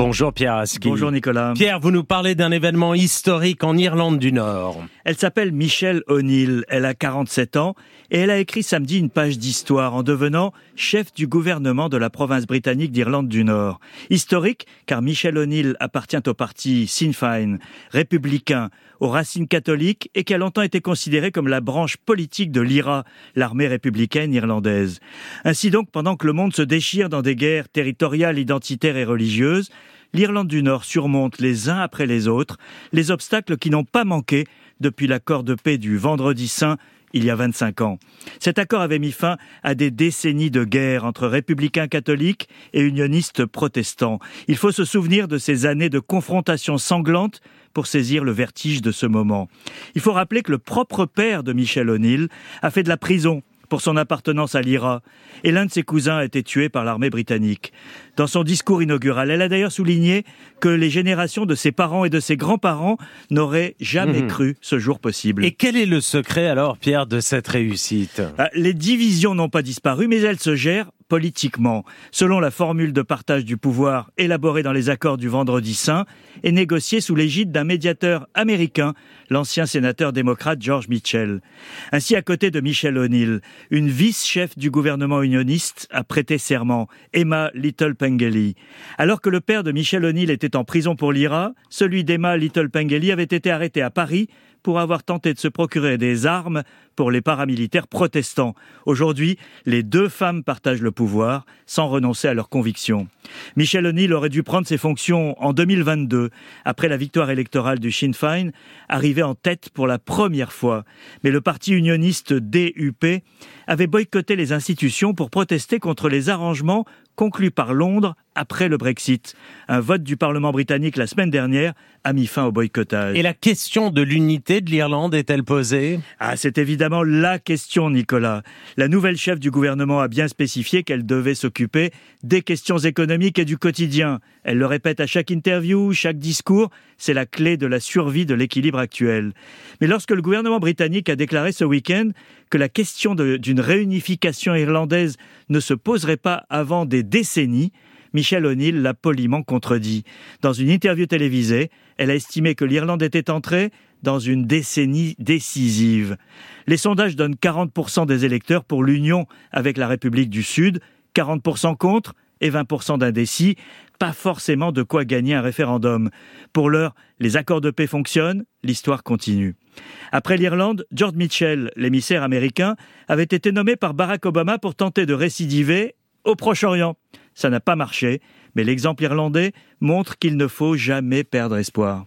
Bonjour Pierre Aski. Bonjour Nicolas. Pierre, vous nous parlez d'un événement historique en Irlande du Nord. Elle s'appelle Michelle O'Neill, elle a 47 ans et elle a écrit samedi une page d'histoire en devenant chef du gouvernement de la province britannique d'Irlande du Nord. Historique car Michelle O'Neill appartient au parti Sinn Féin, républicain, aux racines catholiques et qui a longtemps été considérée comme la branche politique de l'IRA, l'armée républicaine irlandaise. Ainsi donc, pendant que le monde se déchire dans des guerres territoriales, identitaires et religieuses, l'Irlande du Nord surmonte les uns après les autres les obstacles qui n'ont pas manqué depuis l'accord de paix du Vendredi Saint il y a 25 ans. Cet accord avait mis fin à des décennies de guerre entre républicains catholiques et unionistes protestants. Il faut se souvenir de ces années de confrontation sanglante pour saisir le vertige de ce moment. Il faut rappeler que le propre père de Michel O'Neill a fait de la prison pour son appartenance à l'IRA, et l'un de ses cousins a été tué par l'armée britannique. Dans son discours inaugural, elle a d'ailleurs souligné que les générations de ses parents et de ses grands-parents n'auraient jamais mmh. cru ce jour possible. Et quel est le secret alors, Pierre, de cette réussite? Ah, Les divisions n'ont pas disparu, mais elles se gèrent politiquement, selon la formule de partage du pouvoir élaborée dans les accords du Vendredi Saint et négociée sous l'égide d'un médiateur américain, l'ancien sénateur démocrate George Mitchell. Ainsi, à côté de Michelle O'Neill, une vice-chef du gouvernement unioniste a prêté serment, Emma Little Pengeli. Alors que le père de Michelle O'Neill était en prison pour l'IRA, celui d'Emma Little Pengeli avait été arrêté à Paris pour avoir tenté de se procurer des armes pour les paramilitaires protestants. Aujourd'hui, les deux femmes partagent le pouvoir sans renoncer à leurs convictions. Michel O'Neill aurait dû prendre ses fonctions en 2022, après la victoire électorale du Sinn Féin, arrivé en tête pour la première fois. Mais le parti unioniste DUP avait boycotté les institutions pour protester contre les arrangements conclus par Londres après le Brexit. Un vote du Parlement britannique la semaine dernière a mis fin au boycottage. Et la question de l'unité de l'Irlande est-elle posée? Ah, c'est évidemment la question, Nicolas. La nouvelle chef du gouvernement a bien spécifié qu'elle devait s'occuper des questions économiques et du quotidien. Elle le répète à chaque interview, chaque discours, c'est la clé de la survie de l'équilibre actuel. Mais lorsque le gouvernement britannique a déclaré ce week-end que la question d'une réunification irlandaise ne se poserait pas avant des décennies, Michelle O'Neill l'a poliment contredit. Dans une interview télévisée, elle a estimé que l'Irlande était entrée dans une décennie décisive. Les sondages donnent 40% des électeurs pour l'union avec la République du Sud, 40% contre et 20% d'indécis, pas forcément de quoi gagner un référendum. Pour l'heure, les accords de paix fonctionnent, l'histoire continue. Après l'Irlande, George Mitchell, l'émissaire américain, avait été nommé par Barack Obama pour tenter de récidiver au Proche-Orient. Ça n'a pas marché, mais l'exemple irlandais montre qu'il ne faut jamais perdre espoir.